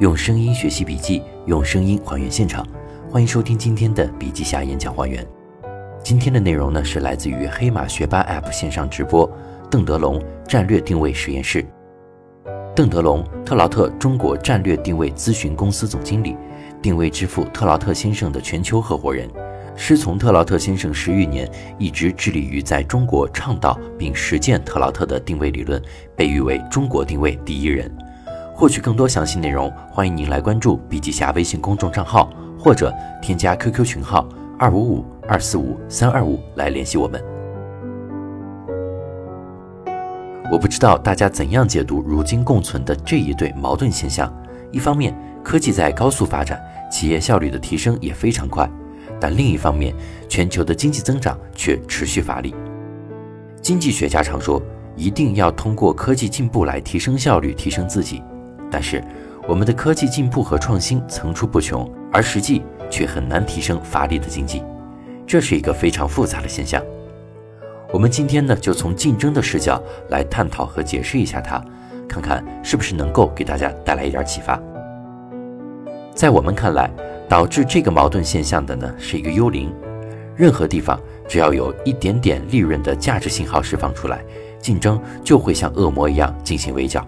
用声音学习笔记，用声音还原现场。欢迎收听今天的笔记侠演讲还原。今天的内容呢是来自于黑马学霸 App 线上直播，邓德龙战略定位实验室。邓德龙，特劳特中国战略定位咨询公司总经理，定位之父特劳特先生的全球合伙人。师从特劳特先生十余年，一直致力于在中国倡导并实践特劳特的定位理论，被誉为中国定位第一人。获取更多详细内容，欢迎您来关注笔记侠微信公众账号，或者添加 QQ 群号二五五二四五三二五来联系我们。我不知道大家怎样解读如今共存的这一对矛盾现象：一方面，科技在高速发展，企业效率的提升也非常快。但另一方面，全球的经济增长却持续乏力。经济学家常说，一定要通过科技进步来提升效率、提升自己。但是，我们的科技进步和创新层出不穷，而实际却很难提升乏力的经济。这是一个非常复杂的现象。我们今天呢，就从竞争的视角来探讨和解释一下它，看看是不是能够给大家带来一点启发。在我们看来，导致这个矛盾现象的呢是一个幽灵，任何地方只要有一点点利润的价值信号释放出来，竞争就会像恶魔一样进行围剿。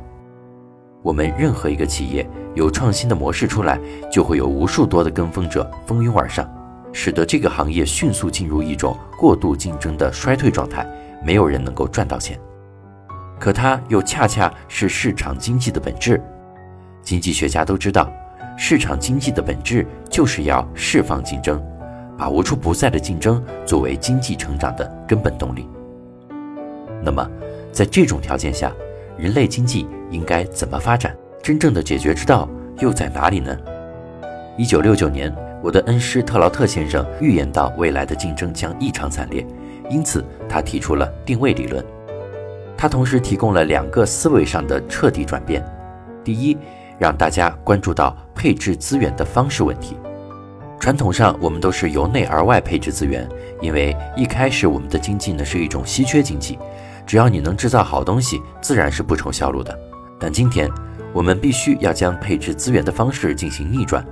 我们任何一个企业有创新的模式出来，就会有无数多的跟风者蜂拥而上，使得这个行业迅速进入一种过度竞争的衰退状态，没有人能够赚到钱。可它又恰恰是市场经济的本质，经济学家都知道。市场经济的本质就是要释放竞争，把无处不在的竞争作为经济成长的根本动力。那么，在这种条件下，人类经济应该怎么发展？真正的解决之道又在哪里呢？一九六九年，我的恩师特劳特先生预言到未来的竞争将异常惨烈，因此他提出了定位理论。他同时提供了两个思维上的彻底转变：第一，让大家关注到。配置资源的方式问题，传统上我们都是由内而外配置资源，因为一开始我们的经济呢是一种稀缺经济，只要你能制造好东西，自然是不愁销路的。但今天我们必须要将配置资源的方式进行逆转，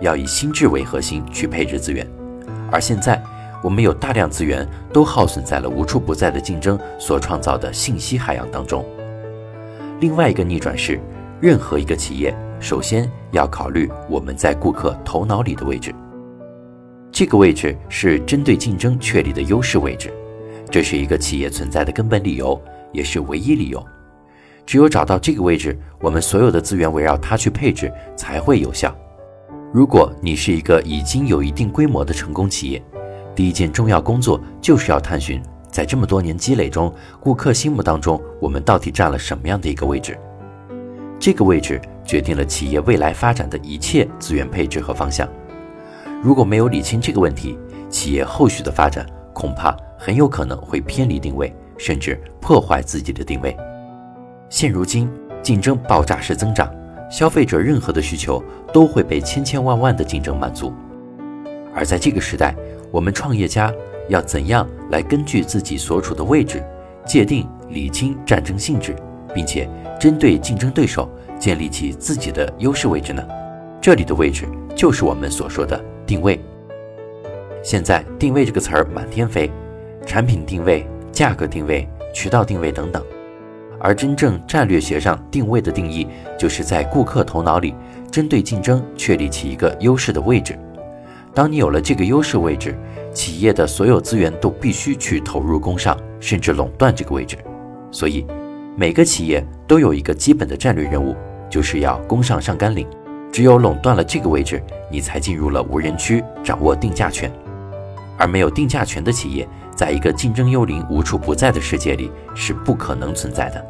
要以心智为核心去配置资源。而现在我们有大量资源都耗损在了无处不在的竞争所创造的信息海洋当中。另外一个逆转是，任何一个企业。首先要考虑我们在顾客头脑里的位置，这个位置是针对竞争确立的优势位置，这是一个企业存在的根本理由，也是唯一理由。只有找到这个位置，我们所有的资源围绕它去配置才会有效。如果你是一个已经有一定规模的成功企业，第一件重要工作就是要探寻，在这么多年积累中，顾客心目当中我们到底占了什么样的一个位置。这个位置决定了企业未来发展的一切资源配置和方向。如果没有理清这个问题，企业后续的发展恐怕很有可能会偏离定位，甚至破坏自己的定位。现如今，竞争爆炸式增长，消费者任何的需求都会被千千万万的竞争满足。而在这个时代，我们创业家要怎样来根据自己所处的位置，界定、理清战争性质，并且？针对竞争对手建立起自己的优势位置呢？这里的位置就是我们所说的定位。现在“定位”这个词儿满天飞，产品定位、价格定位、渠道定位等等。而真正战略学上定位的定义，就是在顾客头脑里针对竞争确立起一个优势的位置。当你有了这个优势位置，企业的所有资源都必须去投入攻上，甚至垄断这个位置。所以。每个企业都有一个基本的战略任务，就是要攻上上甘岭。只有垄断了这个位置，你才进入了无人区，掌握定价权。而没有定价权的企业，在一个竞争幽灵无处不在的世界里是不可能存在的。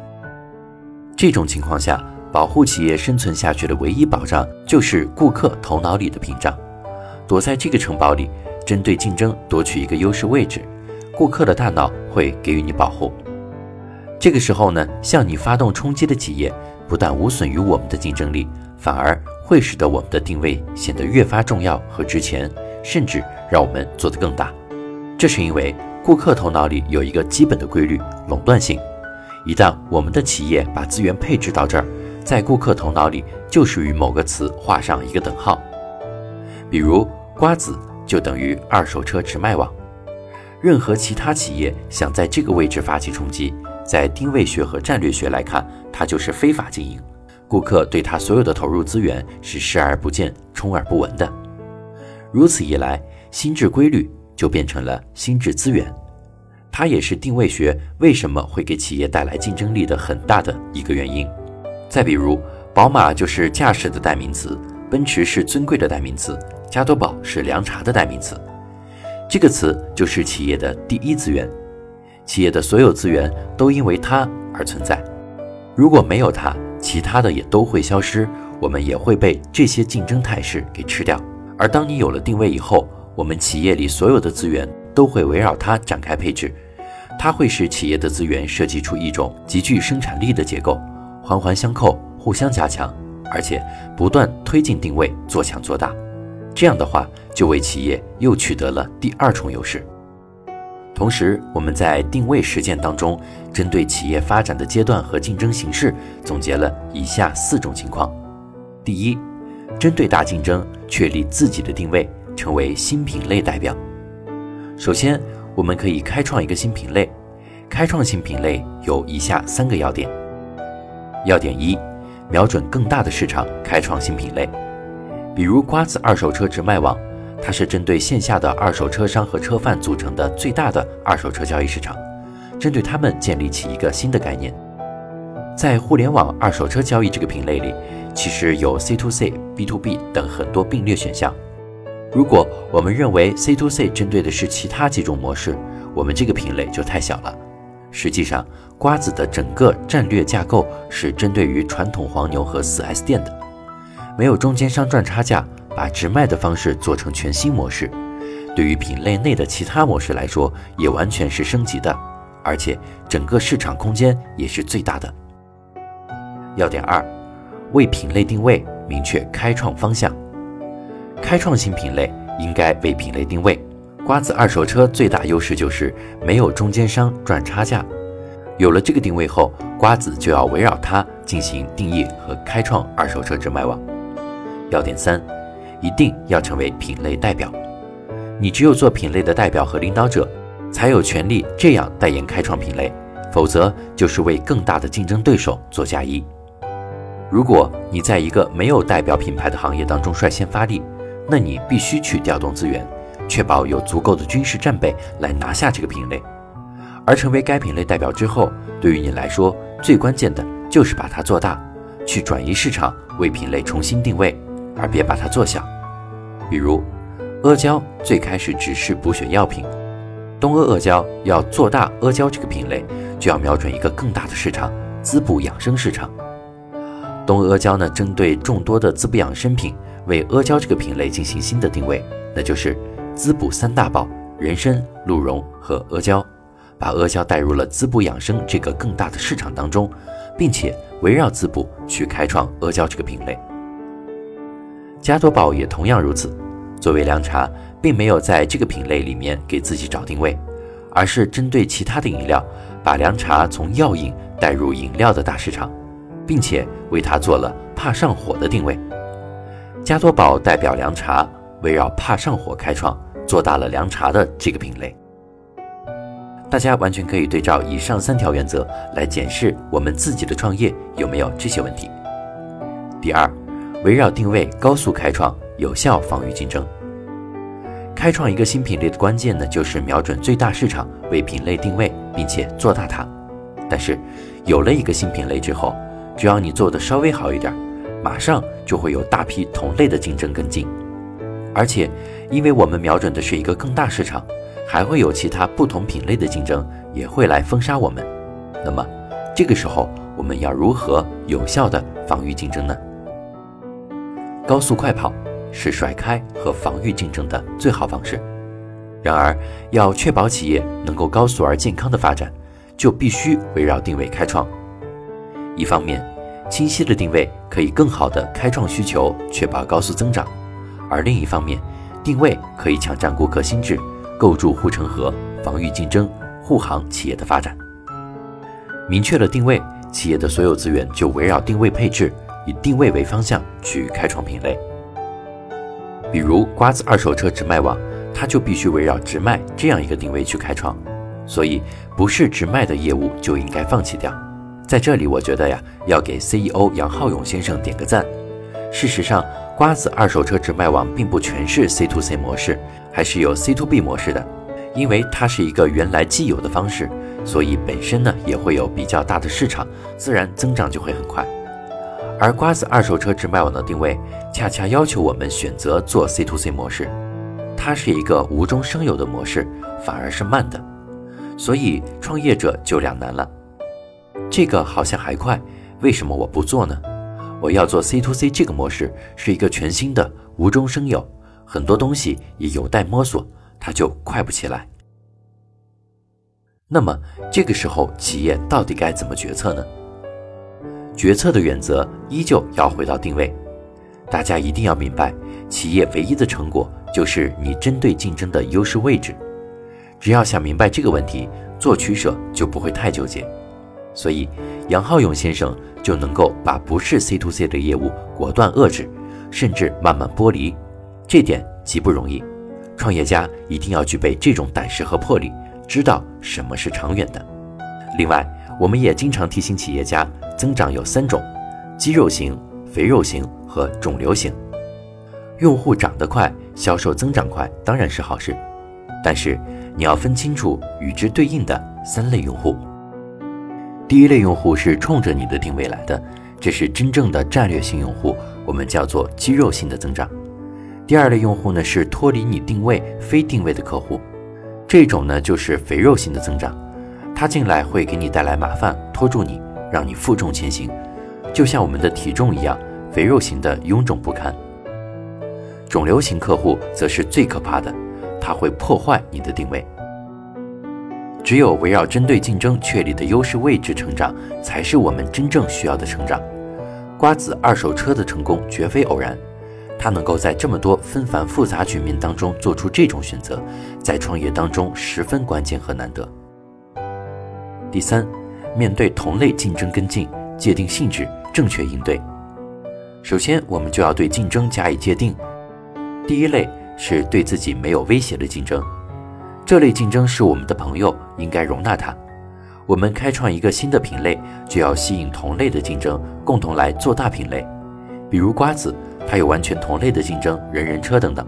这种情况下，保护企业生存下去的唯一保障，就是顾客头脑里的屏障。躲在这个城堡里，针对竞争夺取一个优势位置，顾客的大脑会给予你保护。这个时候呢，向你发动冲击的企业，不但无损于我们的竞争力，反而会使得我们的定位显得越发重要和值钱，甚至让我们做得更大。这是因为顾客头脑里有一个基本的规律——垄断性。一旦我们的企业把资源配置到这儿，在顾客头脑里就是与某个词画上一个等号。比如瓜子就等于二手车直卖网。任何其他企业想在这个位置发起冲击，在定位学和战略学来看，它就是非法经营。顾客对他所有的投入资源是视而不见、充耳不闻的。如此一来，心智规律就变成了心智资源，它也是定位学为什么会给企业带来竞争力的很大的一个原因。再比如，宝马就是驾驶的代名词，奔驰是尊贵的代名词，加多宝是凉茶的代名词。这个词就是企业的第一资源，企业的所有资源都因为它而存在。如果没有它，其他的也都会消失，我们也会被这些竞争态势给吃掉。而当你有了定位以后，我们企业里所有的资源都会围绕它展开配置，它会使企业的资源设计出一种极具生产力的结构，环环相扣，互相加强，而且不断推进定位，做强做大。这样的话，就为企业又取得了第二重优势。同时，我们在定位实践当中，针对企业发展的阶段和竞争形势，总结了以下四种情况：第一，针对大竞争，确立自己的定位，成为新品类代表。首先，我们可以开创一个新品类。开创新品类有以下三个要点：要点一，瞄准更大的市场，开创新品类。比如瓜子二手车直卖网。它是针对线下的二手车商和车贩组成的最大的二手车交易市场，针对他们建立起一个新的概念。在互联网二手车交易这个品类里，其实有 C to C、B to B 等很多并列选项。如果我们认为 C to C 针对的是其他几种模式，我们这个品类就太小了。实际上，瓜子的整个战略架构是针对于传统黄牛和 4S 店的，没有中间商赚差价。把直卖的方式做成全新模式，对于品类内的其他模式来说，也完全是升级的，而且整个市场空间也是最大的。要点二，为品类定位，明确开创方向。开创新品类应该为品类定位。瓜子二手车最大优势就是没有中间商赚差价，有了这个定位后，瓜子就要围绕它进行定义和开创二手车直卖网。要点三。一定要成为品类代表，你只有做品类的代表和领导者，才有权利这样代言开创品类，否则就是为更大的竞争对手做嫁衣。如果你在一个没有代表品牌的行业当中率先发力，那你必须去调动资源，确保有足够的军事战备来拿下这个品类。而成为该品类代表之后，对于你来说最关键的就是把它做大，去转移市场，为品类重新定位。而别把它做小，比如阿胶最开始只是补血药品，东阿阿胶要做大阿胶这个品类，就要瞄准一个更大的市场——滋补养生市场。东阿阿胶呢，针对众多的滋补养生品，为阿胶这个品类进行新的定位，那就是滋补三大宝：人参、鹿茸和阿胶，把阿胶带入了滋补养生这个更大的市场当中，并且围绕滋补去开创阿胶这个品类。加多宝也同样如此，作为凉茶，并没有在这个品类里面给自己找定位，而是针对其他的饮料，把凉茶从药饮带入饮料的大市场，并且为它做了怕上火的定位。加多宝代表凉茶，围绕怕上火开创，做大了凉茶的这个品类。大家完全可以对照以上三条原则来检视我们自己的创业有没有这些问题。第二。围绕定位高速开创，有效防御竞争。开创一个新品类的关键呢，就是瞄准最大市场，为品类定位，并且做大它。但是，有了一个新品类之后，只要你做的稍微好一点，马上就会有大批同类的竞争跟进。而且，因为我们瞄准的是一个更大市场，还会有其他不同品类的竞争也会来封杀我们。那么，这个时候我们要如何有效的防御竞争呢？高速快跑是甩开和防御竞争的最好方式。然而，要确保企业能够高速而健康的发展，就必须围绕定位开创。一方面，清晰的定位可以更好的开创需求，确保高速增长；而另一方面，定位可以抢占顾客心智，构筑护城河，防御竞争，护航企业的发展。明确了定位，企业的所有资源就围绕定位配置，以定位为方向去开创品类。比如瓜子二手车直卖网，它就必须围绕直卖这样一个定位去开创，所以不是直卖的业务就应该放弃掉。在这里，我觉得呀，要给 CEO 杨浩勇先生点个赞。事实上，瓜子二手车直卖网并不全是 C to C 模式，还是有 C to B 模式的。因为它是一个原来既有的方式，所以本身呢也会有比较大的市场，自然增长就会很快。而瓜子二手车直卖网的定位，恰恰要求我们选择做 C to C 模式，它是一个无中生有的模式，反而是慢的，所以创业者就两难了。这个好像还快，为什么我不做呢？我要做 C to C 这个模式，是一个全新的，无中生有，很多东西也有待摸索，它就快不起来。那么这个时候，企业到底该怎么决策呢？决策的原则依旧要回到定位，大家一定要明白，企业唯一的成果就是你针对竞争的优势位置。只要想明白这个问题，做取舍就不会太纠结。所以，杨浩勇先生就能够把不是 C to C 的业务果断遏制，甚至慢慢剥离，这点极不容易。创业家一定要具备这种胆识和魄力，知道什么是长远的。另外，我们也经常提醒企业家。增长有三种：肌肉型、肥肉型和肿瘤型。用户长得快，销售增长快，当然是好事。但是你要分清楚与之对应的三类用户。第一类用户是冲着你的定位来的，这是真正的战略性用户，我们叫做肌肉性的增长。第二类用户呢是脱离你定位、非定位的客户，这种呢就是肥肉型的增长，他进来会给你带来麻烦，拖住你。让你负重前行，就像我们的体重一样，肥肉型的臃肿不堪。肿瘤型客户则是最可怕的，它会破坏你的定位。只有围绕针对竞争确立的优势位置成长，才是我们真正需要的成长。瓜子二手车的成功绝非偶然，它能够在这么多纷繁复杂局面当中做出这种选择，在创业当中十分关键和难得。第三。面对同类竞争跟进，界定性质，正确应对。首先，我们就要对竞争加以界定。第一类是对自己没有威胁的竞争，这类竞争是我们的朋友，应该容纳它。我们开创一个新的品类，就要吸引同类的竞争，共同来做大品类。比如瓜子，它有完全同类的竞争，人人车等等。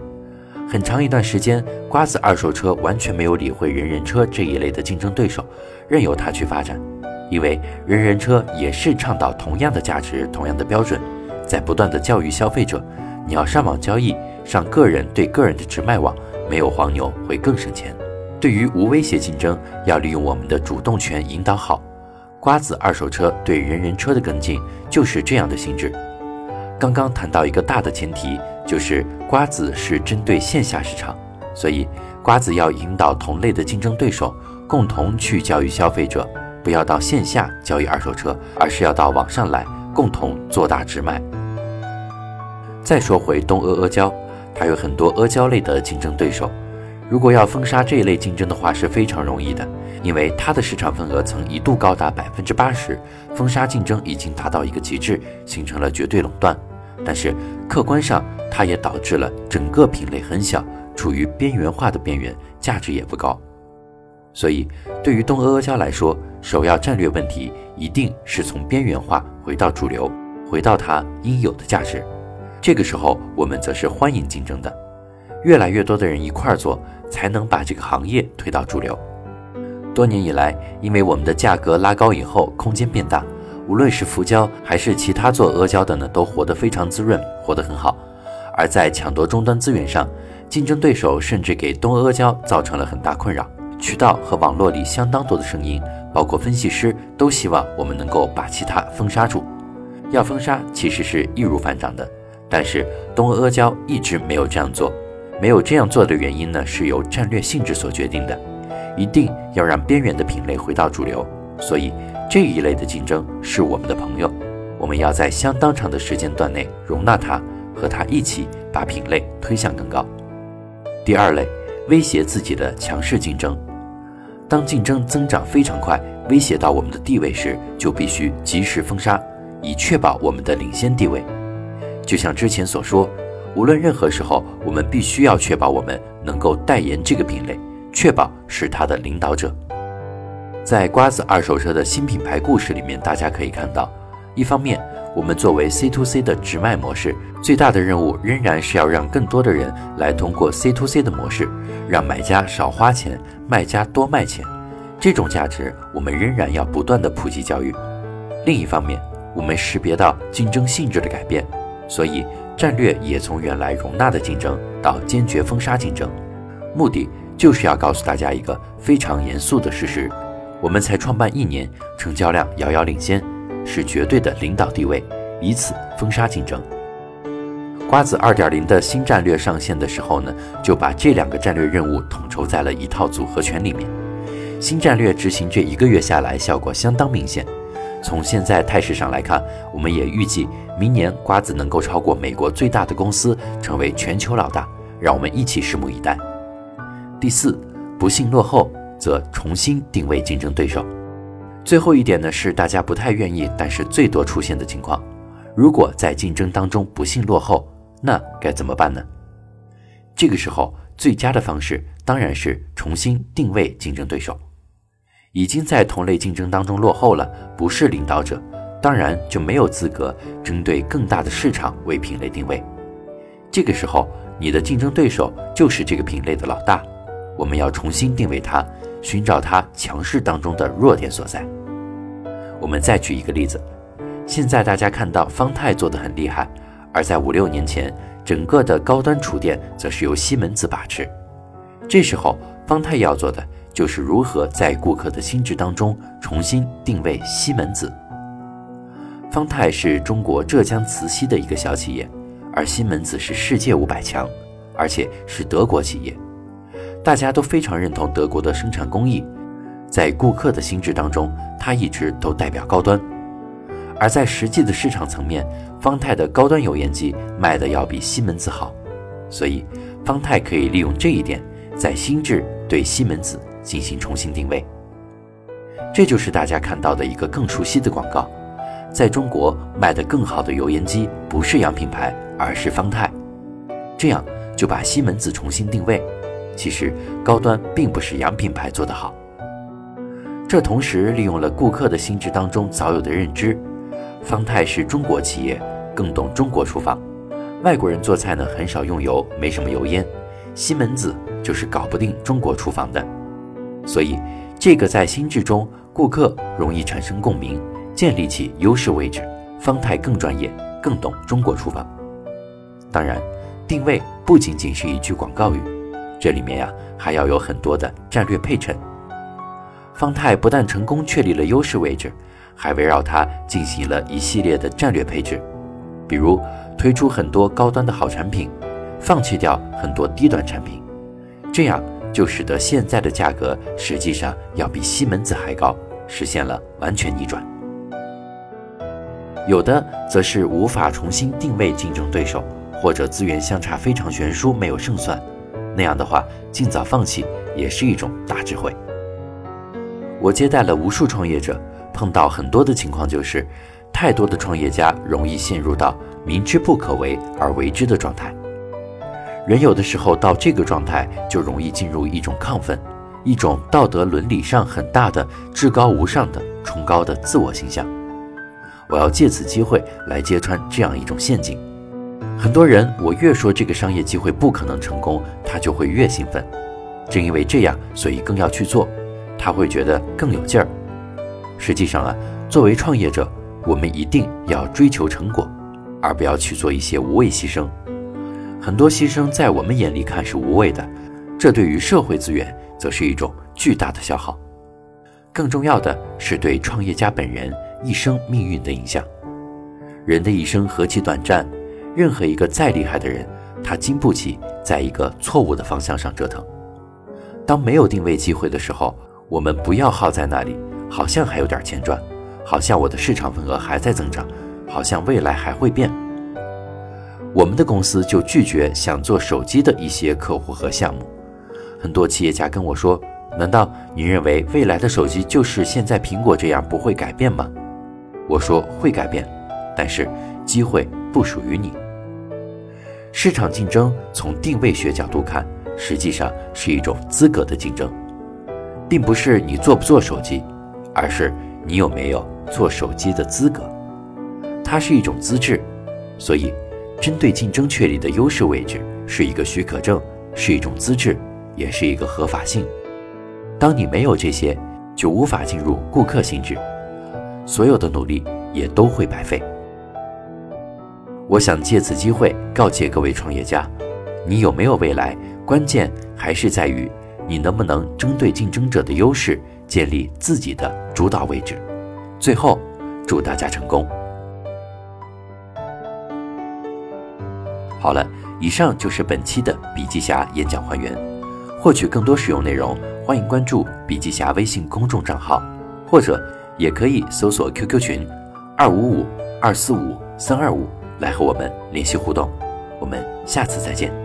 很长一段时间，瓜子二手车完全没有理会人人车这一类的竞争对手，任由它去发展。因为人人车也是倡导同样的价值、同样的标准，在不断的教育消费者，你要上网交易，上个人对个人的直卖网，没有黄牛会更省钱。对于无威胁竞争，要利用我们的主动权引导好。瓜子二手车对人人车的跟进就是这样的性质。刚刚谈到一个大的前提，就是瓜子是针对线下市场，所以瓜子要引导同类的竞争对手，共同去教育消费者。不要到线下交易二手车，而是要到网上来共同做大直卖。再说回东阿阿胶，它有很多阿胶类的竞争对手。如果要封杀这一类竞争的话，是非常容易的，因为它的市场份额曾一度高达百分之八十，封杀竞争已经达到一个极致，形成了绝对垄断。但是客观上，它也导致了整个品类很小，处于边缘化的边缘，价值也不高。所以，对于东阿阿胶来说，首要战略问题一定是从边缘化回到主流，回到它应有的价值。这个时候，我们则是欢迎竞争的，越来越多的人一块儿做，才能把这个行业推到主流。多年以来，因为我们的价格拉高以后，空间变大，无论是浮胶还是其他做阿胶的呢，都活得非常滋润，活得很好。而在抢夺终端资源上，竞争对手甚至给东阿阿胶造成了很大困扰。渠道和网络里相当多的声音，包括分析师，都希望我们能够把其他封杀住。要封杀其实是易如反掌的，但是东阿阿胶一直没有这样做。没有这样做的原因呢，是由战略性质所决定的，一定要让边缘的品类回到主流。所以这一类的竞争是我们的朋友，我们要在相当长的时间段内容纳它，和它一起把品类推向更高。第二类，威胁自己的强势竞争。当竞争增长非常快，威胁到我们的地位时，就必须及时封杀，以确保我们的领先地位。就像之前所说，无论任何时候，我们必须要确保我们能够代言这个品类，确保是它的领导者。在瓜子二手车的新品牌故事里面，大家可以看到，一方面，我们作为 C to C 的直卖模式，最大的任务仍然是要让更多的人来通过 C to C 的模式，让买家少花钱，卖家多卖钱。这种价值，我们仍然要不断的普及教育。另一方面，我们识别到竞争性质的改变，所以战略也从原来容纳的竞争到坚决封杀竞争，目的就是要告诉大家一个非常严肃的事实：我们才创办一年，成交量遥遥领先。是绝对的领导地位，以此封杀竞争。瓜子二点零的新战略上线的时候呢，就把这两个战略任务统筹在了一套组合拳里面。新战略执行这一个月下来，效果相当明显。从现在态势上来看，我们也预计明年瓜子能够超过美国最大的公司，成为全球老大。让我们一起拭目以待。第四，不幸落后，则重新定位竞争对手。最后一点呢，是大家不太愿意，但是最多出现的情况。如果在竞争当中不幸落后，那该怎么办呢？这个时候最佳的方式当然是重新定位竞争对手。已经在同类竞争当中落后了，不是领导者，当然就没有资格针对更大的市场为品类定位。这个时候，你的竞争对手就是这个品类的老大，我们要重新定位它。寻找它强势当中的弱点所在。我们再举一个例子，现在大家看到方太做的很厉害，而在五六年前，整个的高端厨电则是由西门子把持。这时候，方太要做的就是如何在顾客的心智当中重新定位西门子。方太是中国浙江慈溪的一个小企业，而西门子是世界五百强，而且是德国企业。大家都非常认同德国的生产工艺，在顾客的心智当中，它一直都代表高端。而在实际的市场层面，方太的高端油烟机卖的要比西门子好，所以方太可以利用这一点，在心智对西门子进行重新定位。这就是大家看到的一个更熟悉的广告，在中国卖的更好的油烟机不是洋品牌，而是方太，这样就把西门子重新定位。其实高端并不是洋品牌做得好，这同时利用了顾客的心智当中早有的认知，方太是中国企业，更懂中国厨房，外国人做菜呢很少用油，没什么油烟，西门子就是搞不定中国厨房的，所以这个在心智中顾客容易产生共鸣，建立起优势位置，方太更专业，更懂中国厨房。当然，定位不仅仅是一句广告语。这里面呀，还要有很多的战略配衬。方太不但成功确立了优势位置，还围绕它进行了一系列的战略配置，比如推出很多高端的好产品，放弃掉很多低端产品，这样就使得现在的价格实际上要比西门子还高，实现了完全逆转。有的则是无法重新定位竞争对手，或者资源相差非常悬殊，没有胜算。那样的话，尽早放弃也是一种大智慧。我接待了无数创业者，碰到很多的情况就是，太多的创业家容易陷入到明知不可为而为之的状态。人有的时候到这个状态，就容易进入一种亢奋，一种道德伦理上很大的至高无上的崇高的自我形象。我要借此机会来揭穿这样一种陷阱。很多人，我越说这个商业机会不可能成功，他就会越兴奋。正因为这样，所以更要去做，他会觉得更有劲儿。实际上啊，作为创业者，我们一定要追求成果，而不要去做一些无谓牺牲。很多牺牲在我们眼里看是无谓的，这对于社会资源则是一种巨大的消耗。更重要的是对创业家本人一生命运的影响。人的一生何其短暂。任何一个再厉害的人，他经不起在一个错误的方向上折腾。当没有定位机会的时候，我们不要耗在那里，好像还有点钱赚，好像我的市场份额还在增长，好像未来还会变。我们的公司就拒绝想做手机的一些客户和项目。很多企业家跟我说：“难道你认为未来的手机就是现在苹果这样不会改变吗？我说会改变，但是机会不属于你。市场竞争从定位学角度看，实际上是一种资格的竞争，并不是你做不做手机，而是你有没有做手机的资格。它是一种资质，所以针对竞争确立的优势位置是一个许可证，是一种资质，也是一个合法性。当你没有这些，就无法进入顾客心智，所有的努力也都会白费。我想借此机会告诫各位创业家：你有没有未来，关键还是在于你能不能针对竞争者的优势，建立自己的主导位置。最后，祝大家成功！好了，以上就是本期的笔记侠演讲还原。获取更多实用内容，欢迎关注笔记侠微信公众账号，或者也可以搜索 QQ 群二五五二四五三二五来和我们联系互动。我们下次再见。